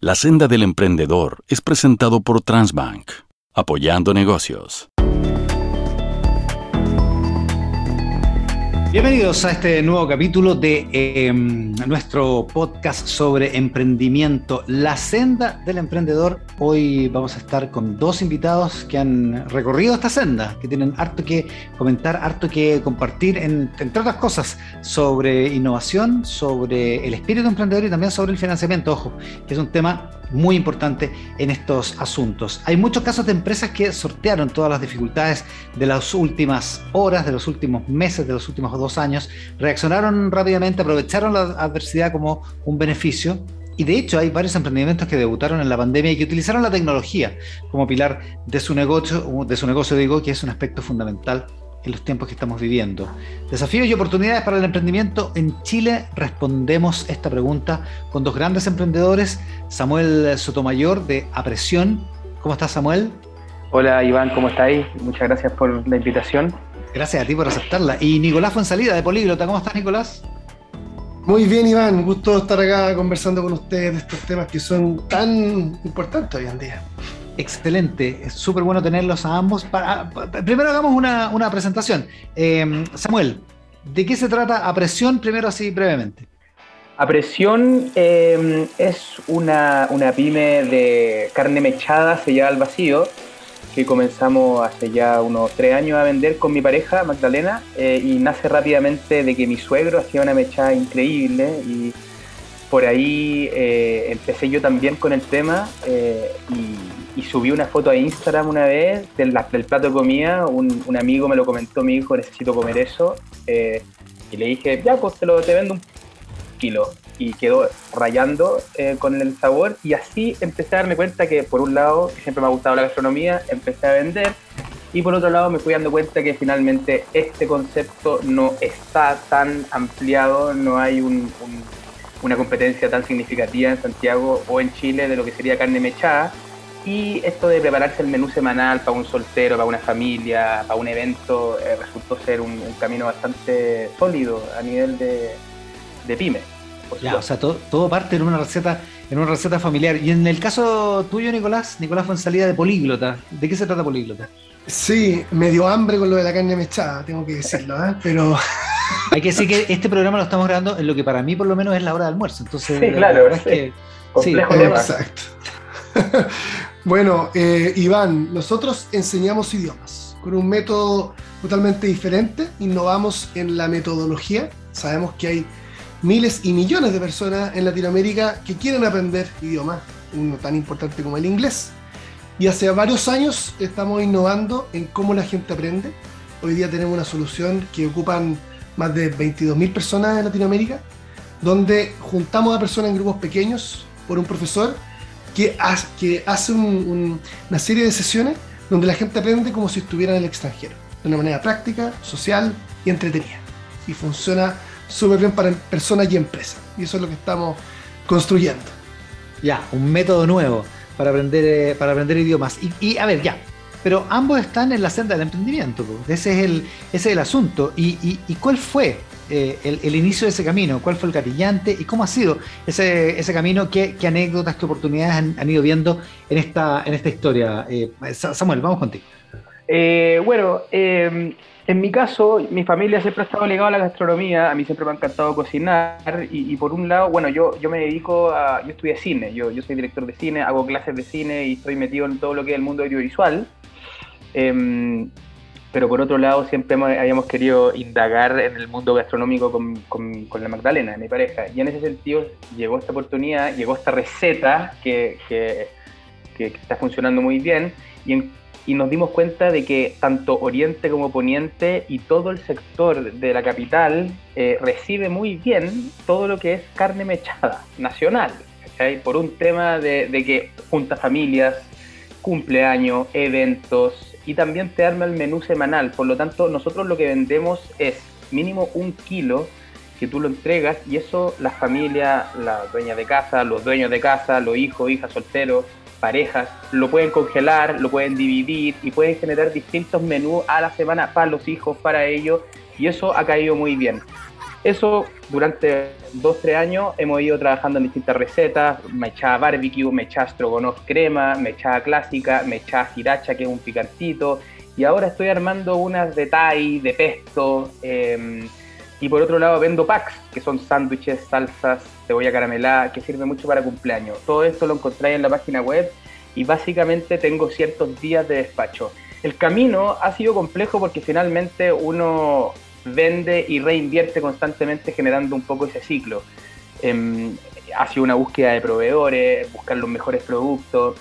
La senda del emprendedor es presentado por Transbank, apoyando negocios. Bienvenidos a este nuevo capítulo de em, nuestro podcast sobre emprendimiento, La senda del emprendedor. Hoy vamos a estar con dos invitados que han recorrido esta senda, que tienen harto que comentar, harto que compartir, entre otras cosas, sobre innovación, sobre el espíritu emprendedor y también sobre el financiamiento, ojo, que es un tema muy importante en estos asuntos. Hay muchos casos de empresas que sortearon todas las dificultades de las últimas horas, de los últimos meses, de los últimos dos años, reaccionaron rápidamente, aprovecharon la adversidad como un beneficio. Y de hecho hay varios emprendimientos que debutaron en la pandemia y que utilizaron la tecnología como pilar de su negocio, de su negocio digo, que es un aspecto fundamental en los tiempos que estamos viviendo. Desafíos y oportunidades para el emprendimiento. En Chile respondemos esta pregunta con dos grandes emprendedores, Samuel Sotomayor de Apresión. ¿Cómo estás, Samuel? Hola, Iván, ¿cómo estáis? Muchas gracias por la invitación. Gracias a ti por aceptarla. Y Nicolás Fonsalida de Políglota. ¿Cómo estás, Nicolás? Muy bien, Iván. Gusto estar acá conversando con ustedes de estos temas que son tan importantes hoy en día. Excelente, es súper bueno tenerlos a ambos. Primero hagamos una, presentación. Em, Samuel, ¿de qué se trata Apresión? Primero así brevemente. Apresión em, es una, una, pyme de carne mechada sellada al vacío que comenzamos hace ya unos tres años a vender con mi pareja Magdalena eh, y nace rápidamente de que mi suegro hacía una mechada increíble y por ahí eh, empecé yo también con el tema eh, y y subí una foto a Instagram una vez del, plato de comida, un, un, amigo me lo comentó, mi hijo, necesito comer eso, eh, y le dije, ya, pues te, lo, te vendo un kilo, y quedó rayando eh, con el sabor, y así empecé a darme cuenta que por un lado, que siempre me ha gustado la gastronomía, empecé a vender, y por otro lado me fui dando cuenta que finalmente este concepto no está tan ampliado, no hay un, una competencia tan significativa en Santiago o en Chile de lo que sería carne mechada, y esto de prepararse el menú semanal para un soltero, para una familia, para un evento, eh, resultó ser un, camino bastante sólido a nivel de, pyme. Ya, o sea, todo, parte en una receta en una receta familiar. Y en el caso tuyo, Nicolás, Nicolás fue en salida de políglota. ¿De qué se trata políglota? Sí, me dio hambre con lo de la carne mechada, tengo que decirlo, ¿eh? pero... Hay que decir que este programa lo estamos grabando en lo que para mí por lo menos es la hora de almuerzo. Entonces, sí, claro, es que... Complejo Exacto. bueno, eh, Iván, nosotros enseñamos idiomas con un método totalmente diferente, innovamos en la metodología, sabemos que hay miles y millones de personas en Latinoamérica que quieren aprender idiomas, uno tan importante como el inglés. Y hace varios años estamos innovando en cómo la gente aprende. Hoy día tenemos una solución que ocupan más de 22.000 personas en Latinoamérica, donde juntamos a personas en grupos pequeños por un profesor que, hace, una serie de sesiones donde la gente aprende como si estuviera en el extranjero, de una manera práctica, social y entretenida. Y funciona súper bien para personas y empresas. Y eso es lo que estamos construyendo. Ya, un método nuevo para aprender, eh, para aprender idiomas. Y, a ver, ya, pero ambos están en la senda del emprendimiento. Ese, es el, ese es el asunto. ¿Y, y cuál fue eh, el, inicio de ese camino? ¿Cuál fue el gatillante y cómo ha sido ese, ese camino? ¿Qué, anécdotas, qué oportunidades han, ido viendo en esta, en esta historia? Eh, Samuel, vamos contigo. Eh, bueno, em, en mi caso, mi familia siempre ha estado ligada a la gastronomía, a mí siempre me ha encantado cocinar y, por un lado, bueno, yo, yo me dedico a, yo estudié cine, yo, yo soy director de cine, hago clases de cine y estoy metido en todo lo que es el mundo audiovisual. Em, pero por otro lado siempre habíamos querido indagar en el mundo gastronómico con, con, la Magdalena, mi pareja. Y en ese sentido llegó esta oportunidad, llegó esta receta que, que, está funcionando muy bien y, y, nos dimos cuenta de que tanto Oriente como Poniente y todo el sector de la capital eh, recibe muy bien todo lo que es carne mechada nacional, por un tema de, de que junta familias, cumpleaños, eventos, y también te arma el menú semanal. Por lo tanto, nosotros lo que vendemos es mínimo un kilo que tú lo entregas y eso las familias, las dueñas de casa, los dueños de casa, los hijos, hijas solteros, parejas, lo pueden congelar, lo pueden dividir y pueden generar distintos menús a la semana para los hijos, para ellos y eso ha caído muy bien. Eso durante dos, tres años hemos ido trabajando en distintas recetas, mechada barbecue, mechada strogonoff crema, mechada clásica, mechada sriracha que es un picantito, y ahora estoy armando unas de Thai, de pesto, em, y por otro lado vendo packs, que son sándwiches, salsas, cebolla caramelada, que sirve mucho para cumpleaños. Todo esto lo encontráis en la página web y básicamente tengo ciertos días de despacho. El camino ha sido complejo porque finalmente uno vende y reinvierte constantemente generando un poco ese ciclo. Eh, ha sido una búsqueda de proveedores, buscar los mejores productos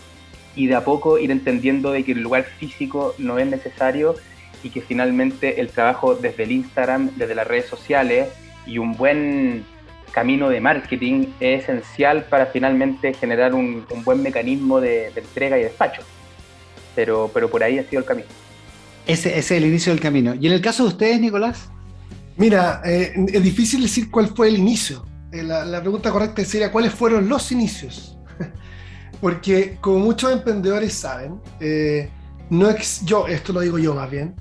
y de a poco ir entendiendo de que el lugar físico no es necesario y que finalmente el trabajo desde el Instagram, desde las redes sociales y un buen camino de marketing es esencial para finalmente generar un, buen mecanismo de, entrega y despacho. Pero, pero por ahí ha sido el camino. Ese, es el inicio del camino. ¿Y en el caso de ustedes, Nicolás? Mira, eh, es difícil decir cuál fue el inicio. Eh, la, pregunta correcta sería cuáles fueron los inicios. Porque como muchos emprendedores saben, eh, no yo, esto lo digo yo más bien,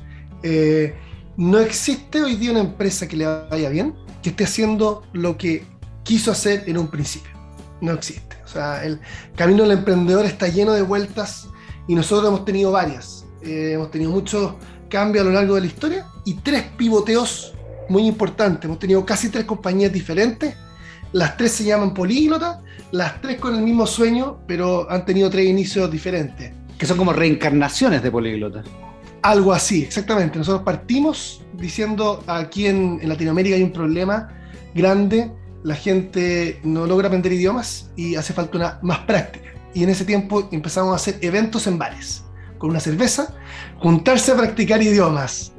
no existe hoy día una empresa que le vaya bien que esté haciendo lo que quiso hacer en un principio. No existe. O sea, el camino del emprendedor está lleno de vueltas y nosotros hemos tenido varias. hemos tenido muchos cambios a lo largo de la historia y tres pivoteos muy importante. Hemos tenido casi tres compañías diferentes. Las tres se llaman políglotas, las tres con el mismo sueño, pero han tenido tres inicios diferentes. Que son como reencarnaciones de políglotas. Algo así, exactamente. Nosotros partimos diciendo aquí en, en Latinoamérica hay un problema grande, la gente no logra aprender idiomas y hace falta una más práctica. Y en ese tiempo empezamos a hacer eventos en bares, con una cerveza, juntarse a practicar idiomas.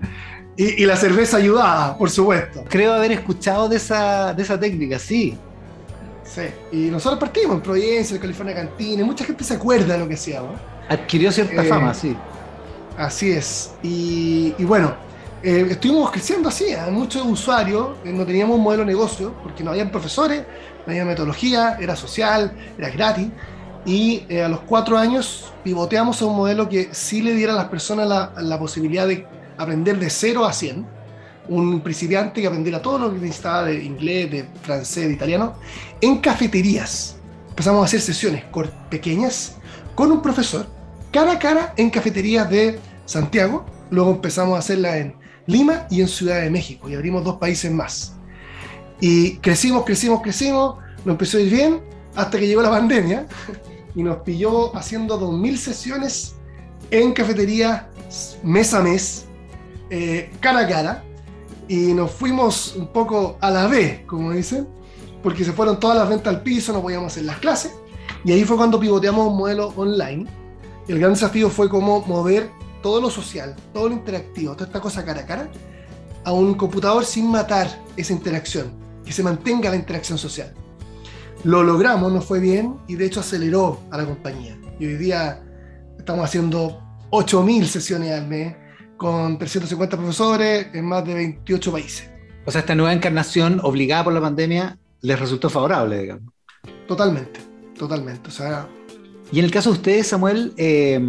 Y, la cerveza ayudaba, por supuesto. Creo haber escuchado de esa, de esa técnica, sí. Sí, y nosotros partimos en Providencia, en California Cantina, y mucha gente se acuerda de lo que hacíamos. Adquirió cierta eh, fama, sí. Así es. Y, bueno, eh, estuvimos creciendo así, hay muchos usuarios, eh, no teníamos un modelo de negocio, porque no había profesores, no había metodología, era social, era gratis. Y a los cuatro años pivoteamos a un modelo que sí le diera a las personas la, la posibilidad de aprender de 0 a 100, un principiante que aprendiera todo lo que necesitaba de inglés, de francés, de italiano, en cafeterías. Empezamos a hacer sesiones pequeñas con un profesor, cara a cara, en cafeterías de Santiago. Luego empezamos a hacerla en Lima y en Ciudad de México y abrimos dos países más. Y crecimos, crecimos, crecimos, nos empezó a ir bien hasta que llegó la pandemia y nos pilló haciendo 2.000 sesiones en cafeterías mes a mes eh, cara a cara y nos fuimos un poco a la vez, como dicen, porque se fueron todas las ventas al piso, no podíamos hacer las clases. Y ahí fue cuando pivoteamos un modelo online. El gran desafío fue cómo mover todo lo social, todo lo interactivo, toda esta cosa cara a cara, a un computador sin matar esa interacción, que se mantenga la interacción social. Lo logramos, nos fue bien y de hecho aceleró a la compañía. Y hoy día estamos haciendo 8.000 sesiones al mes con 350 profesores en más de 28 países. O sea, esta nueva encarnación obligada por la pandemia les resultó favorable, digamos. Totalmente, totalmente. O sea, y en el caso de ustedes, Samuel, eh,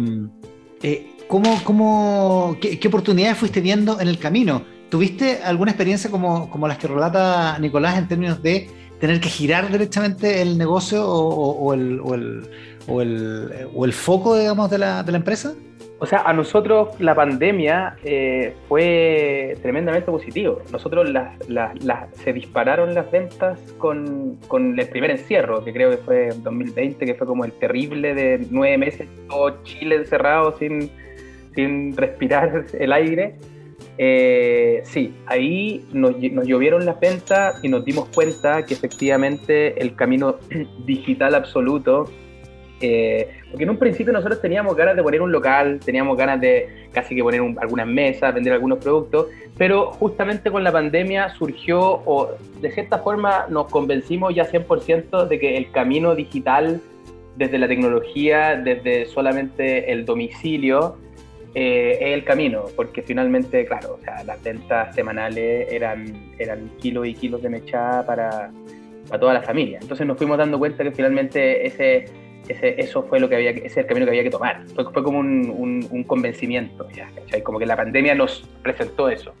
eh, ¿cómo, cómo, qué, oportunidades fuiste viendo en el camino? ¿Tuviste alguna experiencia como, como las que relata Nicolás en términos de tener que girar directamente el negocio o, el, o el, o el, foco, digamos, de la, de la empresa? O sea, a nosotros la pandemia eh, fue tremendamente positivo. Nosotros se dispararon las ventas con, el primer encierro, que creo que fue en 2020, que fue como el terrible de nueve meses, todo Chile encerrado sin, sin respirar el aire. Eh, sí, ahí nos, nos llovieron las ventas y nos dimos cuenta que efectivamente el camino digital absoluto eh, porque en un principio nosotros teníamos ganas de poner un local, teníamos ganas de casi que poner algunas mesas, vender algunos productos, pero justamente con la pandemia surgió, o de cierta forma nos convencimos ya 100% de que el camino digital, desde la tecnología, desde solamente el domicilio, eh, es el camino, porque finalmente, claro, o sea, las ventas semanales eran, eran kilos y kilos de mechada para, para toda la familia. Entonces nos fuimos dando cuenta que finalmente ese eso fue lo que había ese es el camino que había que tomar. Fue, como un, un, convencimiento, ¿ya? Como que la pandemia nos presentó eso.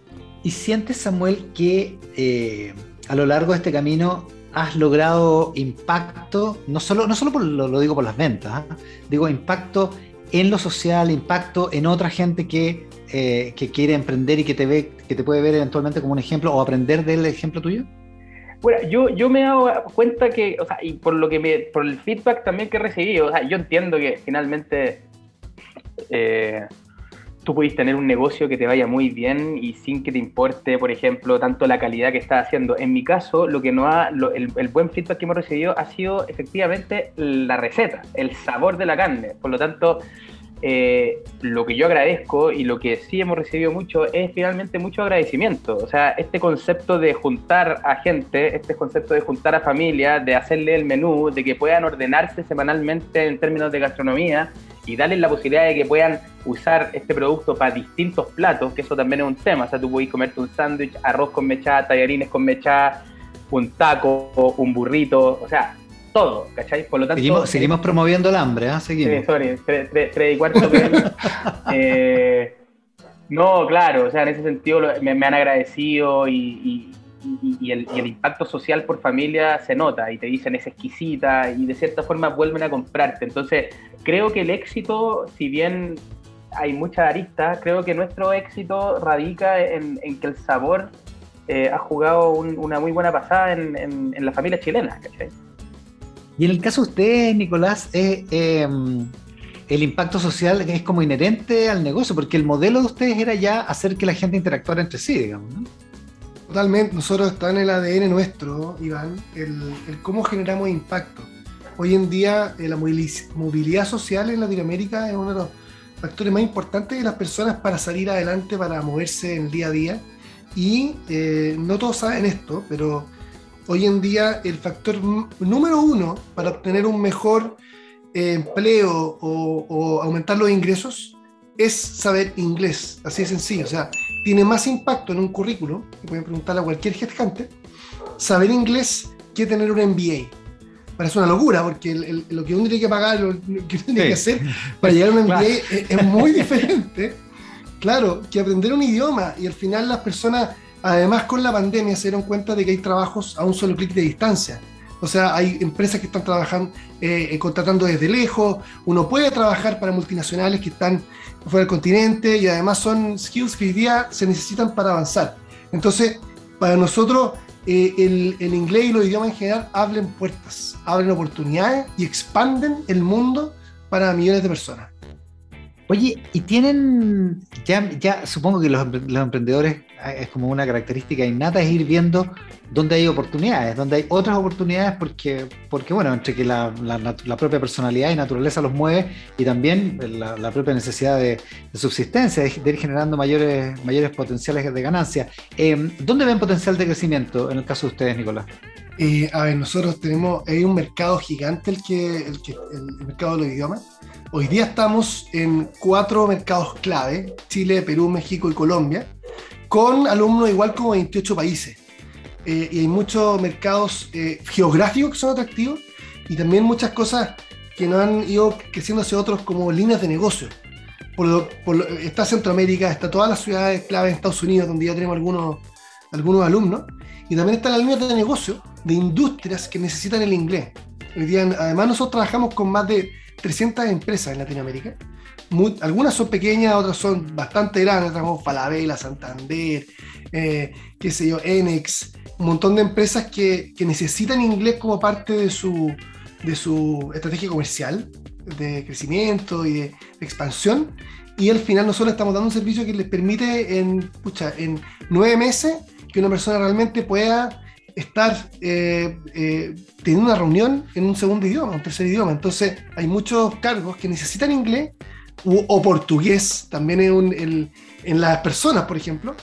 ¿Y sientes, Samuel, que eh, a lo largo de este camino has logrado impacto, no solo, no solo por, lo, digo por las ventas, ¿ah? digo impacto en lo social, impacto en otra gente que, eh, que quiere emprender y que te ve, que te puede ver eventualmente como un ejemplo o aprender del ejemplo tuyo? Bueno, yo, yo me he dado cuenta que, o sea, y por lo que por el feedback también que he recibido, o sea, yo entiendo que finalmente eh, tú puedes tener un negocio que te vaya muy bien y sin que te importe, por ejemplo, tanto la calidad que estás haciendo. En mi caso, lo que no ha, el, el, buen feedback que hemos recibido ha sido efectivamente la receta, el sabor de la carne. Por lo tanto, eh, lo que yo agradezco y lo que sí hemos recibido mucho es finalmente mucho agradecimiento. O sea, este concepto de juntar a gente, este concepto de juntar a familia, de hacerle el menú, de que puedan ordenarse semanalmente en términos de gastronomía y darles la posibilidad de que puedan usar este producto para distintos platos, que eso también es un tema. O sea, tú puedes comerte un sándwich, arroz con mechada, tallarines con mechada, un taco, un burrito, o sea, todo, ¿cachai? Por lo tanto. Seguimos, promoviendo el hambre, ¿ah? Seguimos. Sí, sorry, tres, y cuarto. eh, no, claro, o sea, en ese sentido me, han agradecido y, el, impacto social por familia se nota y te dicen es exquisita y de cierta forma vuelven a comprarte. Entonces, creo que el éxito, si bien hay muchas aristas, creo que nuestro éxito radica en, que el sabor eh, ha jugado una muy buena pasada en, en la familia chilena, ¿cachai? Y en el caso de ustedes, Nicolás, em, el impacto social es como inherente al negocio, porque el modelo de ustedes era ya hacer que la gente interactuara entre sí, digamos. Totalmente, nosotros está en el ADN nuestro, Iván, el, cómo generamos impacto. Hoy en día eh, la movilidad social en Latinoamérica es uno de los factores más importantes de las personas para salir adelante, para moverse en el día a día. Y eh, no todos saben esto, pero hoy en día el factor número uno para obtener un mejor eh, empleo o, aumentar los ingresos es saber inglés, así de sencillo. O sea, tiene más impacto en un currículo, que pueden preguntarle a cualquier gente, saber inglés que tener un MBA. Parece una locura, porque lo que uno tiene que pagar, lo que uno tiene que hacer para llegar a un MBA es muy diferente, claro, que aprender un idioma. Y al final las personas Además, con la pandemia se dieron cuenta de que hay trabajos a un solo clic de distancia. O sea, hay empresas que están trabajando, eh, contratando desde lejos. Uno puede trabajar para multinacionales que están fuera del continente y además son skills que hoy día se necesitan para avanzar. Entonces, para nosotros, eh, el, inglés y los idiomas en general abren puertas, abren oportunidades y expanden el mundo para millones de personas. Oye, y tienen, ya, supongo que los, emprendedores es como una característica innata, es ir viendo dónde hay oportunidades, dónde hay otras oportunidades, porque, porque bueno, entre que la, propia personalidad y naturaleza los mueve y también la, propia necesidad de, subsistencia, de, ir generando mayores, mayores potenciales de ganancia. Eh, ¿Dónde ven potencial de crecimiento en el caso de ustedes, Nicolás? Eh, a ver, nosotros tenemos, hay un mercado gigante el que, el, que, el mercado de los idiomas Hoy día estamos en cuatro mercados clave, Chile, Perú, México y Colombia, con alumnos igual como 28 países. Eh, y hay muchos mercados eh, geográficos que son atractivos y también muchas cosas que no han ido creciendo hacia otros como líneas de negocio. Por está Centroamérica, está todas las ciudades clave en Estados Unidos, donde ya tenemos algunos, algunos alumnos, y también están las líneas de negocio de industrias que necesitan el inglés. Hoy día, además, nosotros trabajamos con más de 300 empresas en Latinoamérica. algunas son pequeñas, otras son bastante grandes, como Falabella, Santander, eh, qué sé yo, Enex, un montón de empresas que, que, necesitan inglés como parte de su, de su estrategia comercial, de crecimiento y de, expansión. Y al final nosotros estamos dando un servicio que les permite en, pucha, en nueve meses que una persona realmente pueda estar eh, eh, teniendo una reunión en un segundo idioma, un tercer idioma. Entonces, hay muchos cargos que necesitan inglés o, portugués también en, en, las personas, por ejemplo.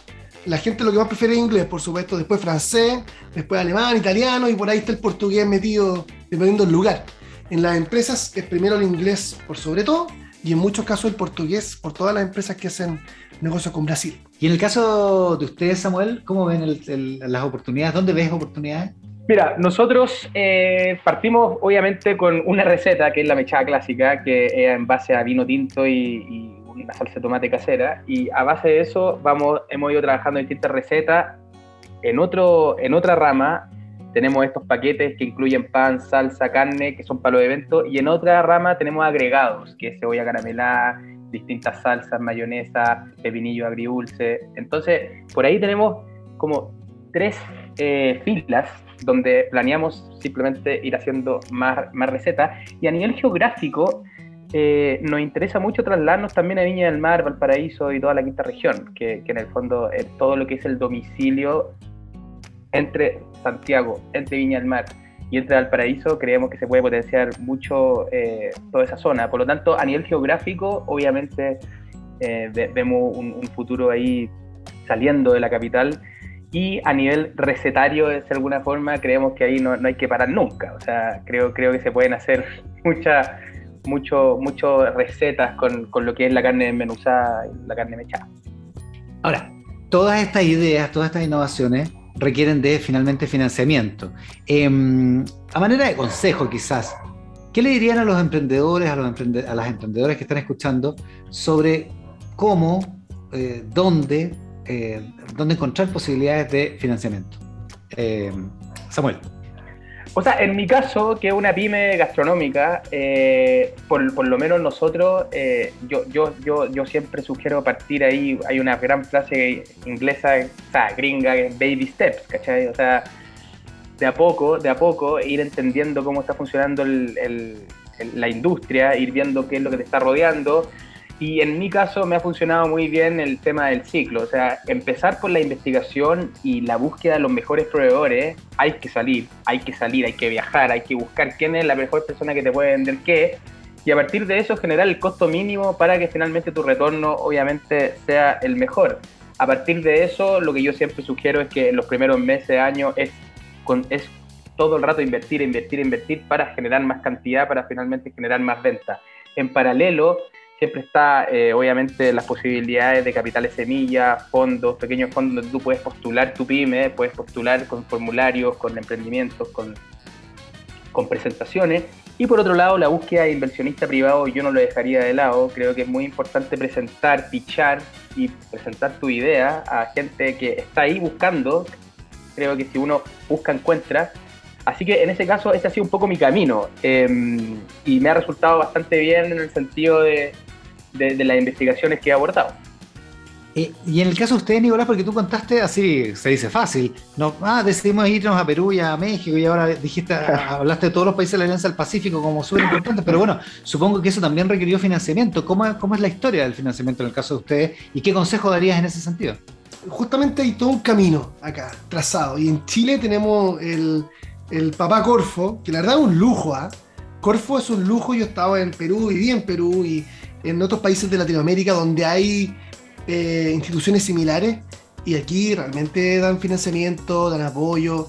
La gente lo que más prefiere es inglés, por supuesto, después francés, después alemán, italiano y por ahí está el portugués metido dependiendo del lugar. En las empresas es primero el inglés por sobre todo y en muchos casos el portugués por todas las empresas que hacen negocio con Brasil. Y en el caso de ustedes, Samuel, ¿cómo ven las oportunidades? ¿Dónde ves oportunidades? Mira, nosotros eh, partimos obviamente con una receta que es la mechada clásica, que es en base a vino tinto y, una salsa de tomate casera. Y a base de eso vamos, hemos ido trabajando en distintas recetas En, otro, en otra rama tenemos estos paquetes que incluyen pan, salsa, carne, que son para los eventos, y en otra rama tenemos agregados, que es cebolla caramelada, distintas salsas, mayonesa, pepinillo agridulce. Entonces, por ahí tenemos como tres eh, filas donde planeamos simplemente ir haciendo más, más recetas. Y a nivel geográfico, eh, nos interesa mucho trasladarnos también a Viña del Mar, Valparaíso y toda la quinta región, que, en el fondo es todo lo que es el domicilio entre Santiago, entre Viña del Mar y entre Valparaíso, creemos que se puede potenciar mucho eh, toda esa zona. Por lo tanto, a nivel geográfico, obviamente eh, vemos un, futuro ahí saliendo de la capital y a nivel recetario, de alguna forma, creemos que ahí no, hay que parar nunca. O sea, creo, creo que se pueden hacer muchas mucho, mucho recetas con, con, lo que es la carne menuzada y la carne mechada. Ahora, todas estas ideas, todas estas innovaciones requieren de finalmente financiamiento. Em, a manera de consejo quizás, ¿qué le dirían a los emprendedores, a, las emprendedoras que están escuchando sobre cómo, eh, dónde, eh, dónde encontrar posibilidades de financiamiento? Em, Samuel. O sea, en mi caso, que es una pyme gastronómica, eh, por, lo menos nosotros, eh, yo, yo, yo, yo siempre sugiero partir ahí, hay una gran frase inglesa, o sea, gringa, baby steps, ¿cachai? O sea, de a poco, de a poco, ir entendiendo cómo está funcionando la industria, ir viendo qué es lo que te está rodeando, y en mi caso me ha funcionado muy bien el tema del ciclo, o sea, empezar por la investigación y la búsqueda de los mejores proveedores, hay que salir, hay que salir, hay que viajar, hay que buscar quién es la mejor persona que te puede vender qué, y a partir de eso generar el costo mínimo para que finalmente tu retorno obviamente sea el mejor. A partir de eso, lo que yo siempre sugiero es que en los primeros meses, años, es, es todo el rato invertir, invertir, invertir para generar más cantidad, para finalmente generar más venta. En paralelo, siempre está eh, obviamente las posibilidades de capitales semillas, fondos, pequeños fondos donde tú puedes postular tu pyme, puedes postular con formularios, con emprendimientos, con, con presentaciones. Y por otro lado, la búsqueda de inversionista privado yo no lo dejaría de lado. Creo que es muy importante presentar, pichar y presentar tu idea a gente que está ahí buscando. Creo que si uno busca, encuentra. Así que en ese caso, ese ha sido un poco mi camino. Em, y me ha resultado bastante bien en el sentido de, de, las investigaciones que he abordado. Eh, y en el caso de usted, Nicolás, porque tú contaste así, se dice fácil, no, ah, decidimos irnos a Perú y a México y ahora dijiste, hablaste de todos los países de la Alianza del Pacífico como súper importantes, pero bueno, supongo que eso también requirió financiamiento. ¿Cómo, ¿Cómo es la historia del financiamiento en el caso de ustedes y qué consejo darías en ese sentido? Justamente hay todo un camino acá, trazado, y en Chile tenemos el, el papá Corfo, que la verdad es un lujo, ¿ah? Corfo es un lujo, yo estaba en Perú, viví en Perú y en otros países de Latinoamérica donde hay eh, instituciones similares y aquí realmente dan financiamiento, dan apoyo.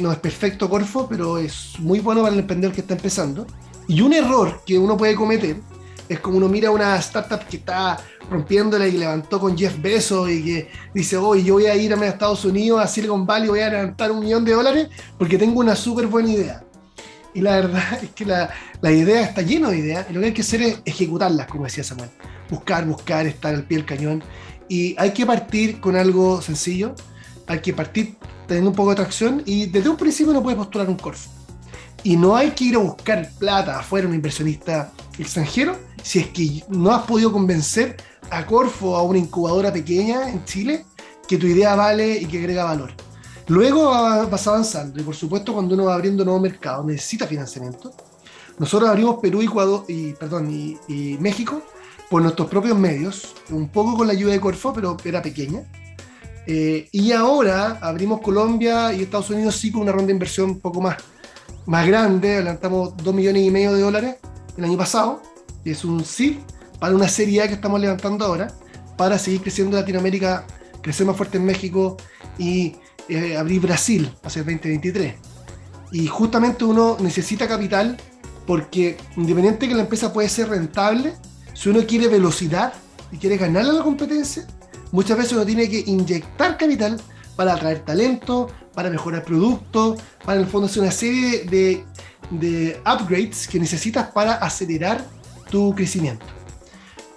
No es perfecto Corfo, pero es muy bueno para el emprendedor que está empezando. Y un error que uno puede cometer es como uno mira una startup que está rompiéndola y levantó con Jeff Bezos y que dice, hoy yo voy a ir a Estados Unidos, a Silicon Valley, voy a levantar un millón de dólares porque tengo una súper buena idea. Y la verdad es que la, idea está llena de ideas y lo que hay que hacer es ejecutarlas, como decía Samuel. Buscar, buscar, estar al pie del cañón. Y hay que partir con algo sencillo, hay que partir teniendo un poco de tracción y desde un principio no puedes postular un Corfo. Y no hay que ir a buscar plata afuera, un inversionista extranjero, si es que no has podido convencer a Corfo, a una incubadora pequeña en Chile, que tu idea vale y que agrega valor. Luego vas avanzando y por supuesto cuando uno va abriendo nuevos mercados necesita financiamiento. Nosotros abrimos Perú, Ecuador y, perdón, y, México por nuestros propios medios, un poco con la ayuda de Corfo, pero era pequeña. Eh, y ahora abrimos Colombia y Estados Unidos sí con una ronda de inversión un poco más, más grande, adelantamos 2 millones y medio de dólares el año pasado, y es un SID para una serie A que estamos levantando ahora, para seguir creciendo en Latinoamérica, crecer más fuerte en México y eh, abrir Brasil hacia el 2023. Y justamente uno necesita capital porque independiente que la empresa puede ser rentable, si uno quiere velocidad y quiere ganar a la competencia, muchas veces uno tiene que inyectar capital para atraer talento, para mejorar productos, para en el fondo hacer una serie de, de upgrades que necesitas para acelerar tu crecimiento.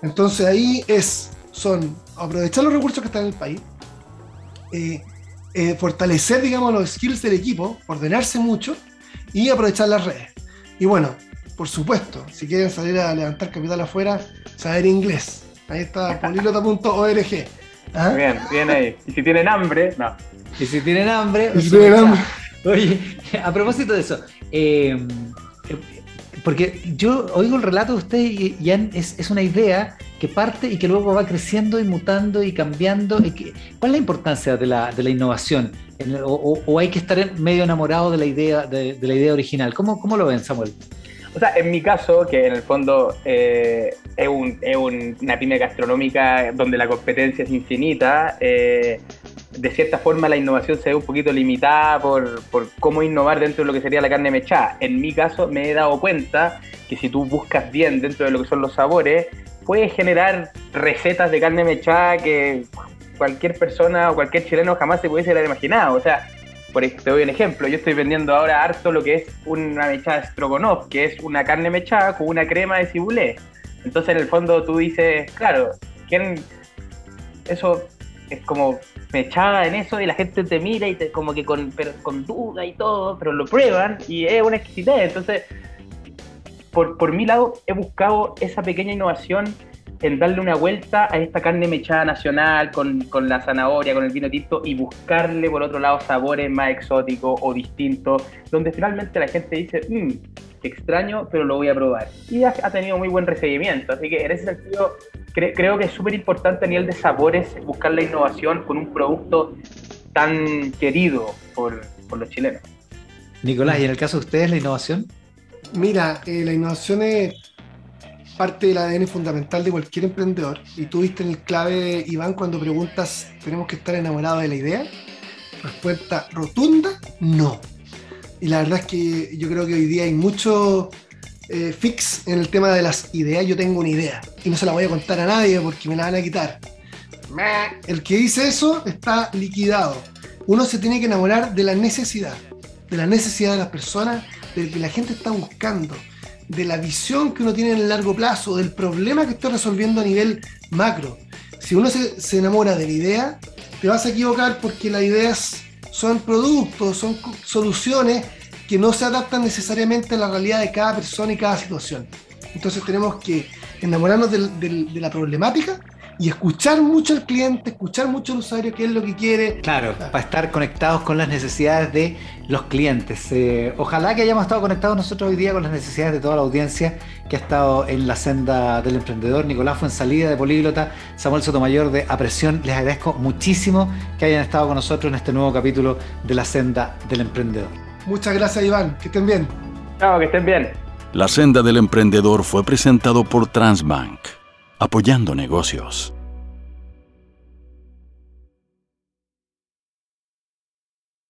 Entonces ahí es, son aprovechar los recursos que están en el país, eh, eh, fortalecer, digamos, los skills del equipo, ordenarse mucho y aprovechar las redes. Y bueno, por supuesto, si quieren salir a levantar capital afuera, saber inglés. Ahí está, polilota.org. ¿Ah? Bien, bien ahí. Y si tienen hambre, no. Y si tienen hambre, Oye, a propósito de eso, eh, porque yo oigo el relato de ustedes y ya es, una idea que parte y que luego va creciendo y mutando y cambiando. ¿Cuál es la importancia de la, innovación? O, hay que estar medio enamorado de la idea, de, la idea original? ¿Cómo, ¿Cómo lo ven, Samuel? O sea, en mi caso, que en el fondo eh, es, una pyme gastronómica donde la competencia es infinita, eh, de cierta forma la innovación se ve un poquito limitada por, cómo innovar dentro de lo que sería la carne mechada. En mi caso me he dado cuenta que si tú buscas bien dentro de lo que son los sabores, puedes generar recetas de carne mechada que cualquier persona o cualquier chileno jamás se pudiese haber imaginado. O sea, por te doy un ejemplo. Yo estoy vendiendo ahora harto lo que es una mechada stroganoff, que es una carne mechada con una crema de cibulé. Entonces, en el fondo, tú dices, claro, ¿quién? Eso es como mechada en eso y la gente te mira y te como que con, con duda y todo, pero lo prueban y es una exquisitez. Entonces, por, por mi lado, he buscado esa pequeña innovación en darle una vuelta a esta carne mechada nacional con, con, la zanahoria, con el vino tinto y buscarle por otro lado sabores más exóticos o distintos, donde finalmente la gente dice, mmm, extraño, pero lo voy a probar. Y ha, tenido muy buen recibimiento, así que en ese sentido creo que es súper importante a nivel de sabores buscar la innovación con un producto tan querido por, por los chilenos. Nicolás, ¿y en el caso de ustedes la innovación? Mira, eh, la innovación es parte del ADN fundamental de cualquier emprendedor. Y tú viste en el clave, Iván, cuando preguntas, ¿tenemos que estar enamorados de la idea? Respuesta rotunda, no. Y la verdad es que yo creo que hoy día hay mucho eh, fix en el tema de las ideas. Yo tengo una idea y no se la voy a contar a nadie porque me la van a quitar. El que dice eso está liquidado. Uno se tiene que enamorar de la necesidad, de la necesidad de las personas, de que la gente está buscando de la visión que uno tiene en el largo plazo, del problema que estoy resolviendo a nivel macro. Si uno se, enamora de la idea, te vas a equivocar porque las ideas son productos, son soluciones que no se adaptan necesariamente a la realidad de cada persona y cada situación. Entonces tenemos que enamorarnos de la problemática y escuchar mucho al cliente, escuchar mucho al usuario, qué es lo que quiere. Claro, para estar conectados con las necesidades de los clientes. Eh, ojalá que hayamos estado conectados nosotros hoy día con las necesidades de toda la audiencia que ha estado en la senda del emprendedor. Nicolás fue en salida de Políglota, Samuel Sotomayor de Apresión. Les agradezco muchísimo que hayan estado con nosotros en este nuevo capítulo de la senda del emprendedor. Muchas gracias Iván, que estén bien. Chao, que estén bien. La senda del emprendedor fue presentado por Transbank apoyando negocios.